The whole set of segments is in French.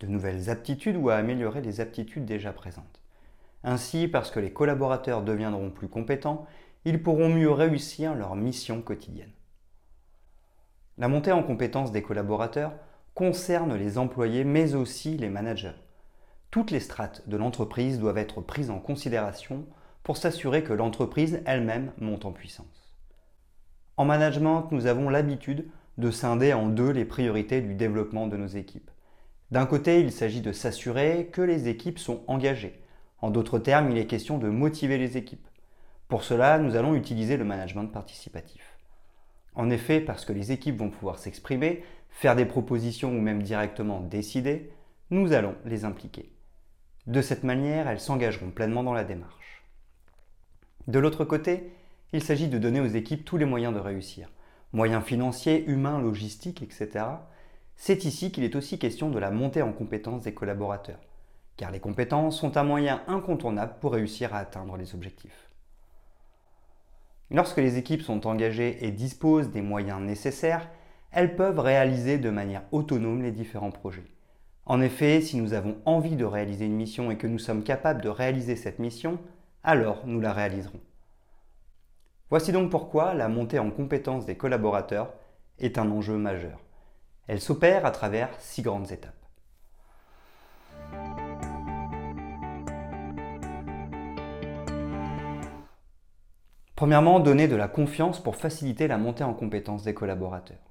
de nouvelles aptitudes ou à améliorer les aptitudes déjà présentes. Ainsi, parce que les collaborateurs deviendront plus compétents, ils pourront mieux réussir leur mission quotidienne. La montée en compétence des collaborateurs concerne les employés mais aussi les managers. Toutes les strates de l'entreprise doivent être prises en considération pour s'assurer que l'entreprise elle-même monte en puissance. En management, nous avons l'habitude de scinder en deux les priorités du développement de nos équipes. D'un côté, il s'agit de s'assurer que les équipes sont engagées. En d'autres termes, il est question de motiver les équipes. Pour cela, nous allons utiliser le management participatif. En effet, parce que les équipes vont pouvoir s'exprimer, faire des propositions ou même directement décider, nous allons les impliquer. De cette manière, elles s'engageront pleinement dans la démarche. De l'autre côté, il s'agit de donner aux équipes tous les moyens de réussir. Moyens financiers, humains, logistiques, etc c'est ici qu'il est aussi question de la montée en compétences des collaborateurs, car les compétences sont un moyen incontournable pour réussir à atteindre les objectifs. Lorsque les équipes sont engagées et disposent des moyens nécessaires, elles peuvent réaliser de manière autonome les différents projets. En effet, si nous avons envie de réaliser une mission et que nous sommes capables de réaliser cette mission, alors nous la réaliserons. Voici donc pourquoi la montée en compétences des collaborateurs est un enjeu majeur. Elle s'opère à travers six grandes étapes. Premièrement, donner de la confiance pour faciliter la montée en compétence des collaborateurs.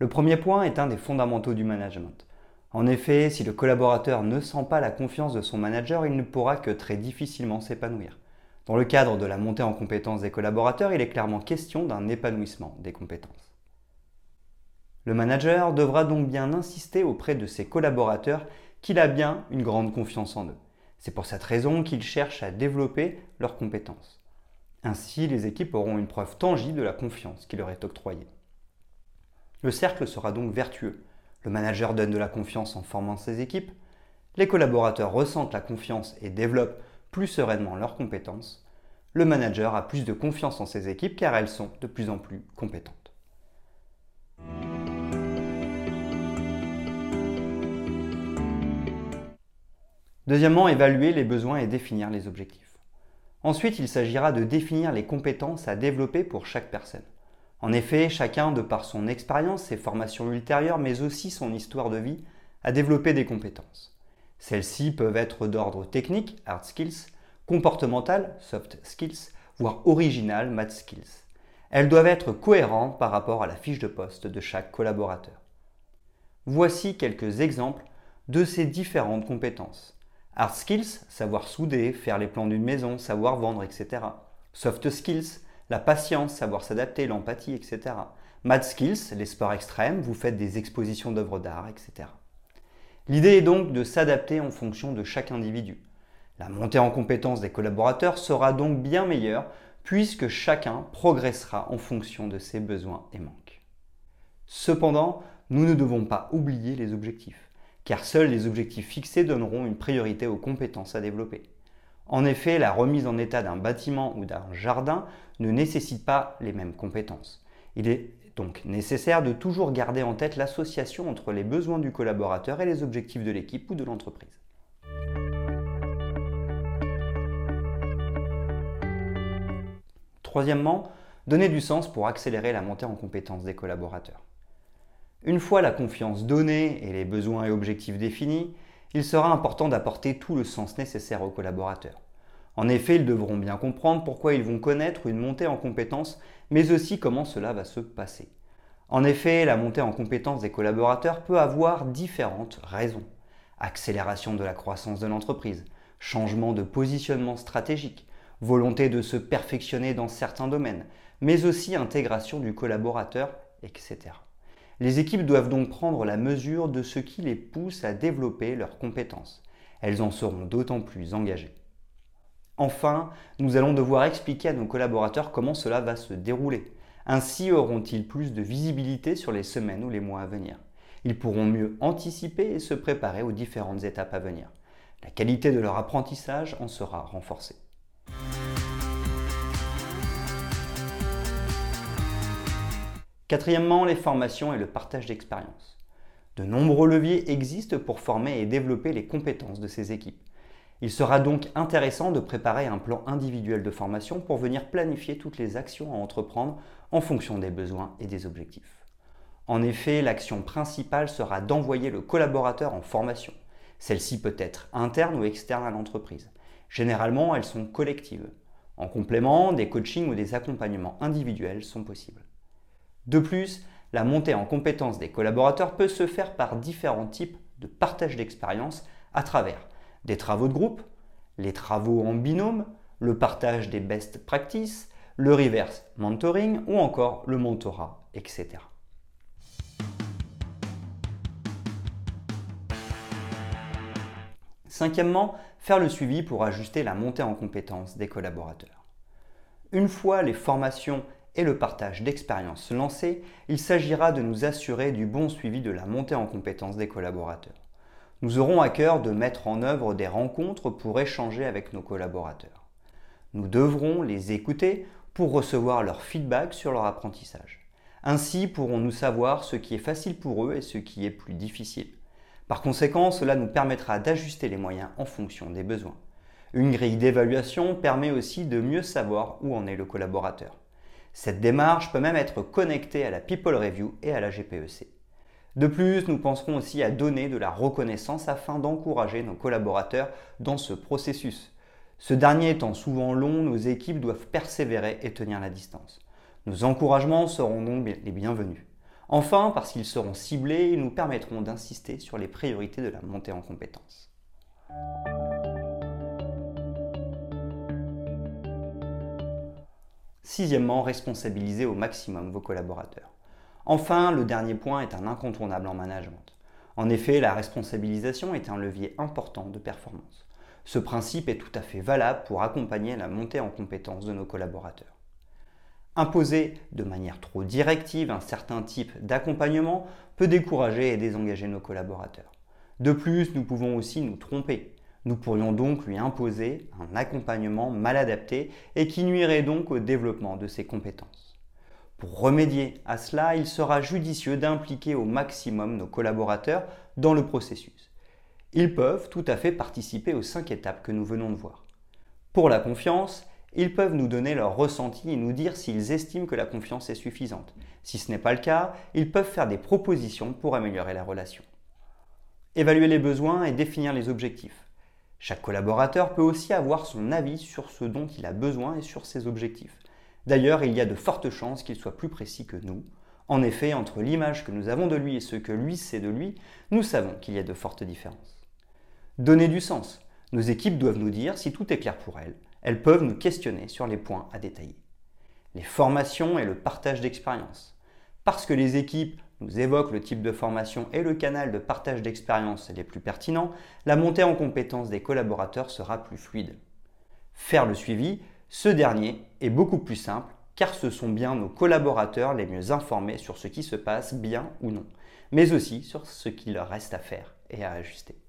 Le premier point est un des fondamentaux du management. En effet, si le collaborateur ne sent pas la confiance de son manager, il ne pourra que très difficilement s'épanouir. Dans le cadre de la montée en compétence des collaborateurs, il est clairement question d'un épanouissement des compétences. Le manager devra donc bien insister auprès de ses collaborateurs qu'il a bien une grande confiance en eux. C'est pour cette raison qu'il cherche à développer leurs compétences. Ainsi, les équipes auront une preuve tangible de la confiance qui leur est octroyée. Le cercle sera donc vertueux. Le manager donne de la confiance en formant ses équipes, les collaborateurs ressentent la confiance et développent plus sereinement leurs compétences, le manager a plus de confiance en ses équipes car elles sont de plus en plus compétentes. Deuxièmement, évaluer les besoins et définir les objectifs. Ensuite, il s'agira de définir les compétences à développer pour chaque personne. En effet, chacun, de par son expérience, ses formations ultérieures, mais aussi son histoire de vie, a développé des compétences. Celles-ci peuvent être d'ordre technique, hard skills, comportemental, soft skills, voire original, math skills. Elles doivent être cohérentes par rapport à la fiche de poste de chaque collaborateur. Voici quelques exemples de ces différentes compétences. Hard skills, savoir souder, faire les plans d'une maison, savoir vendre, etc. Soft skills, la patience, savoir s'adapter, l'empathie, etc. Mad skills, les sports extrêmes, vous faites des expositions d'œuvres d'art, etc. L'idée est donc de s'adapter en fonction de chaque individu. La montée en compétence des collaborateurs sera donc bien meilleure puisque chacun progressera en fonction de ses besoins et manques. Cependant, nous ne devons pas oublier les objectifs car seuls les objectifs fixés donneront une priorité aux compétences à développer. En effet, la remise en état d'un bâtiment ou d'un jardin ne nécessite pas les mêmes compétences. Il est donc nécessaire de toujours garder en tête l'association entre les besoins du collaborateur et les objectifs de l'équipe ou de l'entreprise. Troisièmement, donner du sens pour accélérer la montée en compétences des collaborateurs. Une fois la confiance donnée et les besoins et objectifs définis, il sera important d'apporter tout le sens nécessaire aux collaborateurs. En effet, ils devront bien comprendre pourquoi ils vont connaître une montée en compétences, mais aussi comment cela va se passer. En effet, la montée en compétences des collaborateurs peut avoir différentes raisons. Accélération de la croissance de l'entreprise, changement de positionnement stratégique, volonté de se perfectionner dans certains domaines, mais aussi intégration du collaborateur, etc. Les équipes doivent donc prendre la mesure de ce qui les pousse à développer leurs compétences. Elles en seront d'autant plus engagées. Enfin, nous allons devoir expliquer à nos collaborateurs comment cela va se dérouler. Ainsi auront-ils plus de visibilité sur les semaines ou les mois à venir. Ils pourront mieux anticiper et se préparer aux différentes étapes à venir. La qualité de leur apprentissage en sera renforcée. Quatrièmement, les formations et le partage d'expérience. De nombreux leviers existent pour former et développer les compétences de ces équipes. Il sera donc intéressant de préparer un plan individuel de formation pour venir planifier toutes les actions à entreprendre en fonction des besoins et des objectifs. En effet, l'action principale sera d'envoyer le collaborateur en formation. Celle-ci peut être interne ou externe à l'entreprise. Généralement, elles sont collectives. En complément, des coachings ou des accompagnements individuels sont possibles. De plus, la montée en compétence des collaborateurs peut se faire par différents types de partage d'expérience à travers des travaux de groupe, les travaux en binôme, le partage des best practices, le reverse mentoring ou encore le mentorat, etc. Cinquièmement, faire le suivi pour ajuster la montée en compétences des collaborateurs. Une fois les formations et le partage d'expériences lancés, il s'agira de nous assurer du bon suivi de la montée en compétences des collaborateurs nous aurons à cœur de mettre en œuvre des rencontres pour échanger avec nos collaborateurs. Nous devrons les écouter pour recevoir leur feedback sur leur apprentissage. Ainsi pourrons-nous savoir ce qui est facile pour eux et ce qui est plus difficile. Par conséquent, cela nous permettra d'ajuster les moyens en fonction des besoins. Une grille d'évaluation permet aussi de mieux savoir où en est le collaborateur. Cette démarche peut même être connectée à la People Review et à la GPEC. De plus, nous penserons aussi à donner de la reconnaissance afin d'encourager nos collaborateurs dans ce processus. Ce dernier étant souvent long, nos équipes doivent persévérer et tenir la distance. Nos encouragements seront donc les bienvenus. Enfin, parce qu'ils seront ciblés, ils nous permettront d'insister sur les priorités de la montée en compétences. Sixièmement, responsabiliser au maximum vos collaborateurs. Enfin, le dernier point est un incontournable en management. En effet, la responsabilisation est un levier important de performance. Ce principe est tout à fait valable pour accompagner la montée en compétence de nos collaborateurs. Imposer de manière trop directive un certain type d'accompagnement peut décourager et désengager nos collaborateurs. De plus, nous pouvons aussi nous tromper. Nous pourrions donc lui imposer un accompagnement mal adapté et qui nuirait donc au développement de ses compétences. Pour remédier à cela, il sera judicieux d'impliquer au maximum nos collaborateurs dans le processus. Ils peuvent tout à fait participer aux cinq étapes que nous venons de voir. Pour la confiance, ils peuvent nous donner leur ressenti et nous dire s'ils estiment que la confiance est suffisante. Si ce n'est pas le cas, ils peuvent faire des propositions pour améliorer la relation. Évaluer les besoins et définir les objectifs. Chaque collaborateur peut aussi avoir son avis sur ce dont il a besoin et sur ses objectifs. D'ailleurs, il y a de fortes chances qu'il soit plus précis que nous. En effet, entre l'image que nous avons de lui et ce que lui sait de lui, nous savons qu'il y a de fortes différences. Donner du sens. Nos équipes doivent nous dire si tout est clair pour elles. Elles peuvent nous questionner sur les points à détailler. Les formations et le partage d'expérience. Parce que les équipes nous évoquent le type de formation et le canal de partage d'expérience les plus pertinents, la montée en compétence des collaborateurs sera plus fluide. Faire le suivi, ce dernier est beaucoup plus simple car ce sont bien nos collaborateurs les mieux informés sur ce qui se passe bien ou non, mais aussi sur ce qu'il leur reste à faire et à ajuster.